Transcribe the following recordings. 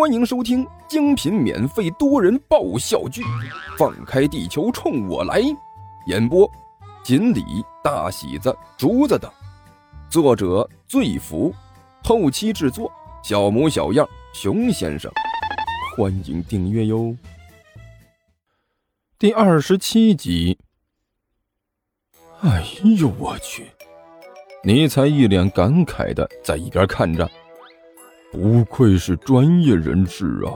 欢迎收听精品免费多人爆笑剧《放开地球冲我来》，演播：锦鲤、大喜子、竹子等，作者：醉福，后期制作：小模小样、熊先生。欢迎订阅哟。第二十七集。哎呦我去！尼才一脸感慨的在一边看着。不愧是专业人士啊！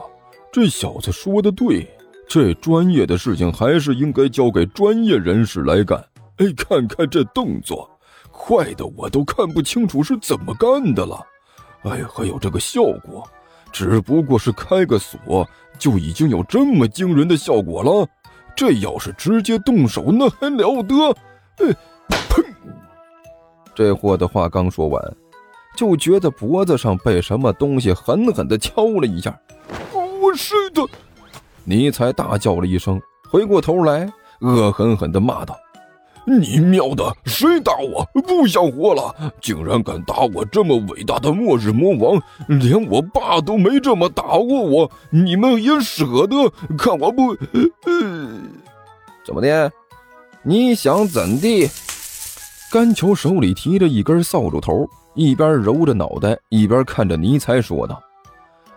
这小子说的对，这专业的事情还是应该交给专业人士来干。哎，看看这动作，快的我都看不清楚是怎么干的了。哎，还有这个效果，只不过是开个锁，就已经有这么惊人的效果了。这要是直接动手，那还了得？哎，砰！这货的话刚说完。就觉得脖子上被什么东西狠狠的敲了一下，我是的！尼才大叫了一声，回过头来，恶狠狠地骂道：“你喵的，谁打我？不想活了！竟然敢打我这么伟大的末日魔王！连我爸都没这么打过我，你们也舍得看我不？怎么的？你想怎地？”甘球手里提着一根扫帚头。一边揉着脑袋，一边看着尼才说道：“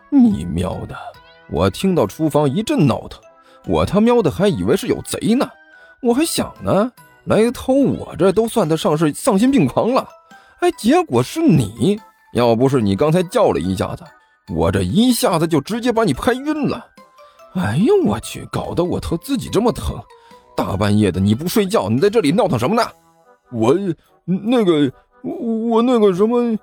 你喵的！我听到厨房一阵闹腾，我他喵的还以为是有贼呢。我还想呢，来偷我这都算得上是丧心病狂了。哎，结果是你！要不是你刚才叫了一下子，我这一下子就直接把你拍晕了。哎呦我去，搞得我头自己这么疼！大半夜的你不睡觉，你在这里闹腾什么呢？我那个……”我我那个什么，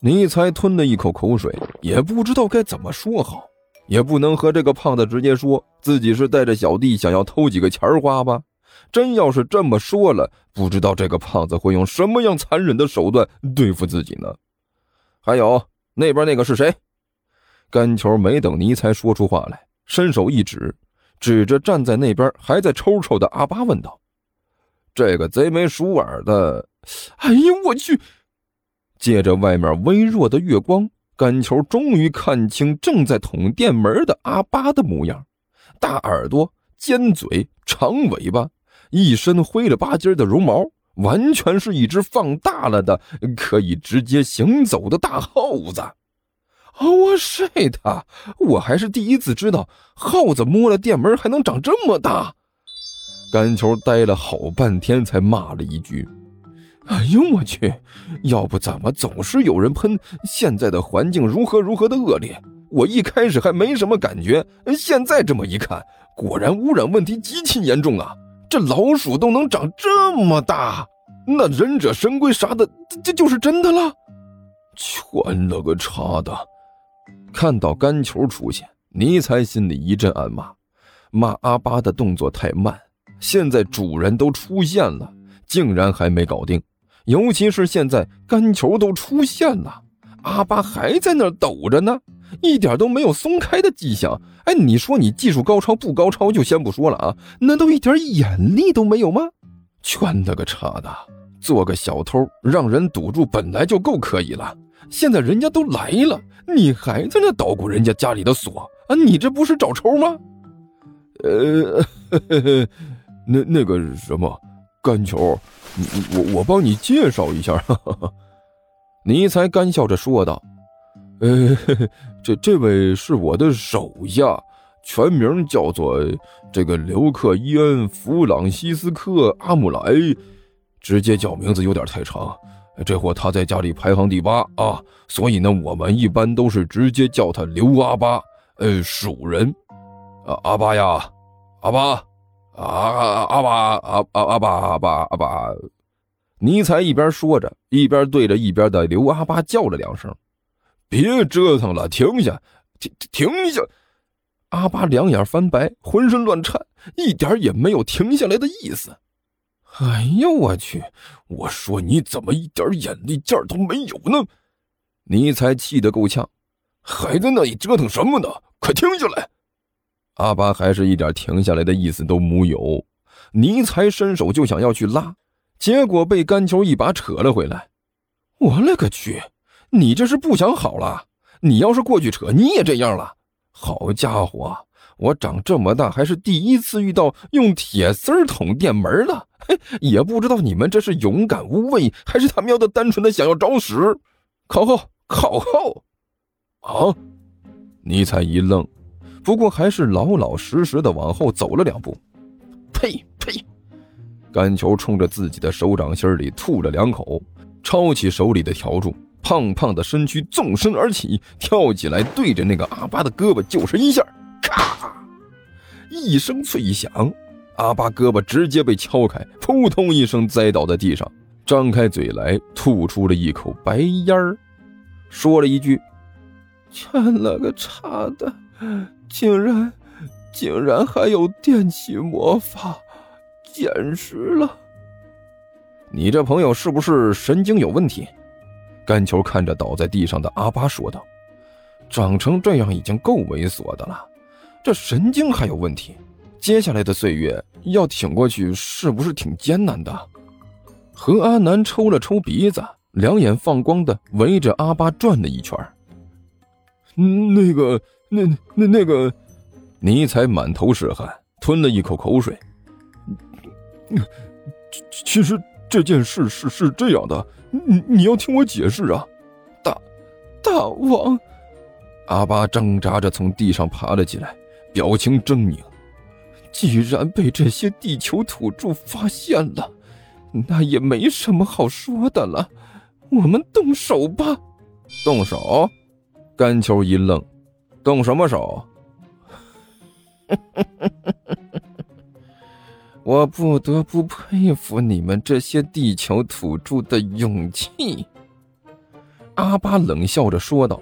尼才吞了一口口水，也不知道该怎么说好，也不能和这个胖子直接说自己是带着小弟想要偷几个钱花吧。真要是这么说了，不知道这个胖子会用什么样残忍的手段对付自己呢？还有那边那个是谁？甘球没等尼才说出话来，伸手一指，指着站在那边还在抽抽的阿巴问道：“这个贼眉鼠眼的。”哎呦我去！借着外面微弱的月光，甘球终于看清正在捅电门的阿巴的模样：大耳朵、尖嘴、长尾巴，一身灰了吧唧的绒毛，完全是一只放大了的可以直接行走的大耗子。我睡他！我还是第一次知道耗子摸了电门还能长这么大。甘球呆了好半天，才骂了一句。哎呦我去！要不怎么总是有人喷现在的环境如何如何的恶劣？我一开始还没什么感觉，现在这么一看，果然污染问题极其严重啊！这老鼠都能长这么大，那忍者神龟啥的，这就是真的了。全了个叉的！看到干球出现，尼才心里一阵暗骂，骂阿巴的动作太慢。现在主人都出现了，竟然还没搞定。尤其是现在干球都出现了，阿巴还在那儿抖着呢，一点都没有松开的迹象。哎，你说你技术高超不高超就先不说了啊，难道一点眼力都没有吗？圈了个叉的，做个小偷让人堵住本来就够可以了，现在人家都来了，你还在那捣鼓人家家里的锁啊？你这不是找抽吗？呃，那那个什么。干球，我我帮你介绍一下。尼才干笑着说道：“呃，这这位是我的手下，全名叫做这个刘克伊恩·弗朗西斯科·阿姆莱，直接叫名字有点太长。这货他在家里排行第八啊，所以呢，我们一般都是直接叫他刘阿巴。呃，蜀人，啊，阿巴呀，阿巴。”啊！阿巴阿阿阿巴阿巴阿巴，尼才一边说着，一边对着一边的刘阿巴叫了两声：“别折腾了，停下，停停下！”阿巴两眼翻白，浑身乱颤，一点也没有停下来的意思。哎呦我去！我说你怎么一点眼力劲都没有呢？尼才气得够呛，还在那里折腾什么呢？快停下来！阿巴还是一点停下来的意思都木有，尼才伸手就想要去拉，结果被干球一把扯了回来。我勒个去！你这是不想好了？你要是过去扯，你也这样了？好家伙，我长这么大还是第一次遇到用铁丝捅电门的，嘿，也不知道你们这是勇敢无畏，还是他喵的单纯的想要找死。靠后，靠后！啊！尼采一愣，不过还是老老实实的往后走了两步。呸呸！甘球冲着自己的手掌心里吐了两口，抄起手里的笤帚。胖胖的身躯纵身而起，跳起来，对着那个阿巴的胳膊就是一下，咔！一声脆响，阿巴胳膊直接被敲开，扑通一声栽倒在地上，张开嘴来吐出了一口白烟儿，说了一句：“欠了个叉的，竟然，竟然还有电气魔法，简直了！你这朋友是不是神经有问题？”甘球看着倒在地上的阿巴说道：“长成这样已经够猥琐的了，这神经还有问题。接下来的岁月要挺过去，是不是挺艰难的？”何阿南抽了抽鼻子，两眼放光的围着阿巴转了一圈。那个，那那那个，尼采满头是汗，吞了一口口水。其实这件事是是这样的。你你要听我解释啊，大，大王，阿巴挣扎着从地上爬了起来，表情狰狞。既然被这些地球土著发现了，那也没什么好说的了。我们动手吧。动手？甘球一愣，动什么手？我不得不佩服你们这些地球土著的勇气。”阿巴冷笑着说道，“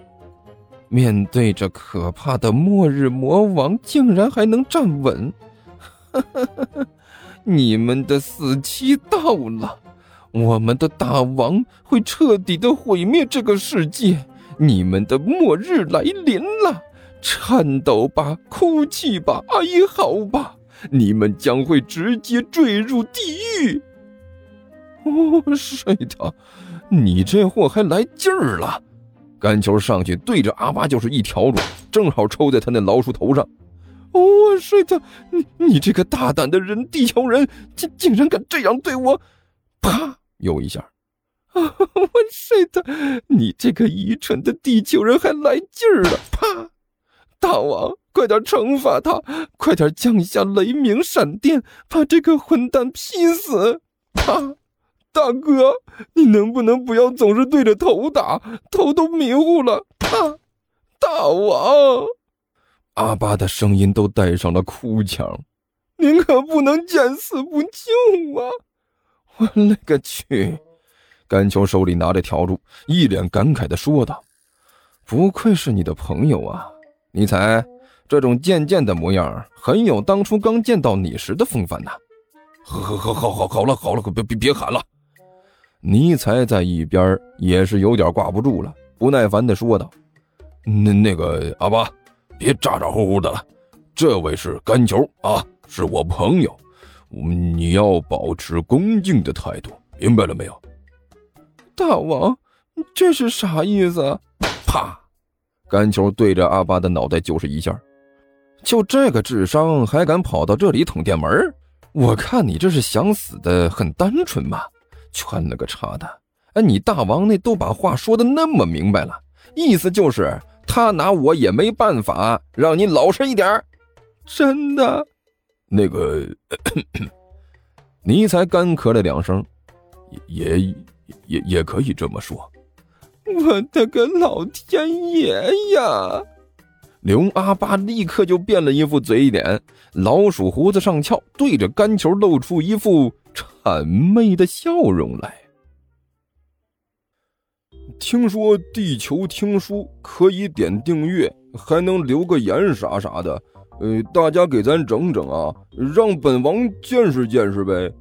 面对着可怕的末日魔王，竟然还能站稳！你们的死期到了，我们的大王会彻底的毁灭这个世界，你们的末日来临了！颤抖吧，哭泣吧，哀嚎吧！”你们将会直接坠入地狱！哦，睡他，你这货还来劲儿了！甘球上去对着阿巴就是一笤帚，正好抽在他那老鼠头上。哦，睡他，你你这个大胆的人，地球人，竟竟然敢这样对我！啪，又一下。啊，我睡他，你这个愚蠢的地球人还来劲儿了！啪，大王。快点惩罚他！快点降下雷鸣闪电，把这个混蛋劈死！啊！大哥，你能不能不要总是对着头打？头都迷糊了！啊！大王，阿巴的声音都带上了哭腔：“您可不能见死不救啊！”我勒个去！甘球手里拿着笤帚，一脸感慨的说道：“不愧是你的朋友啊，尼采。”这种贱贱的模样，很有当初刚见到你时的风范呐！好，好，好，好，好了，好了，别别别喊了！尼采在一边也是有点挂不住了，不耐烦的说道：“那那个阿巴，别咋咋呼呼的了，这位是干球啊，是我朋友，你要保持恭敬的态度，明白了没有？”大王，这是啥意思？啪！干球对着阿巴的脑袋就是一下。就这个智商还敢跑到这里捅电门？我看你这是想死的很单纯嘛！圈了个叉的！哎，你大王那都把话说的那么明白了，意思就是他拿我也没办法，让你老实一点。真的？那个，尼才干咳了两声，也也也可以这么说。我的个老天爷呀！刘阿巴立刻就变了一副嘴脸，老鼠胡子上翘，对着干球露出一副谄媚的笑容来。听说地球听书可以点订阅，还能留个言啥啥的，呃，大家给咱整整啊，让本王见识见识呗。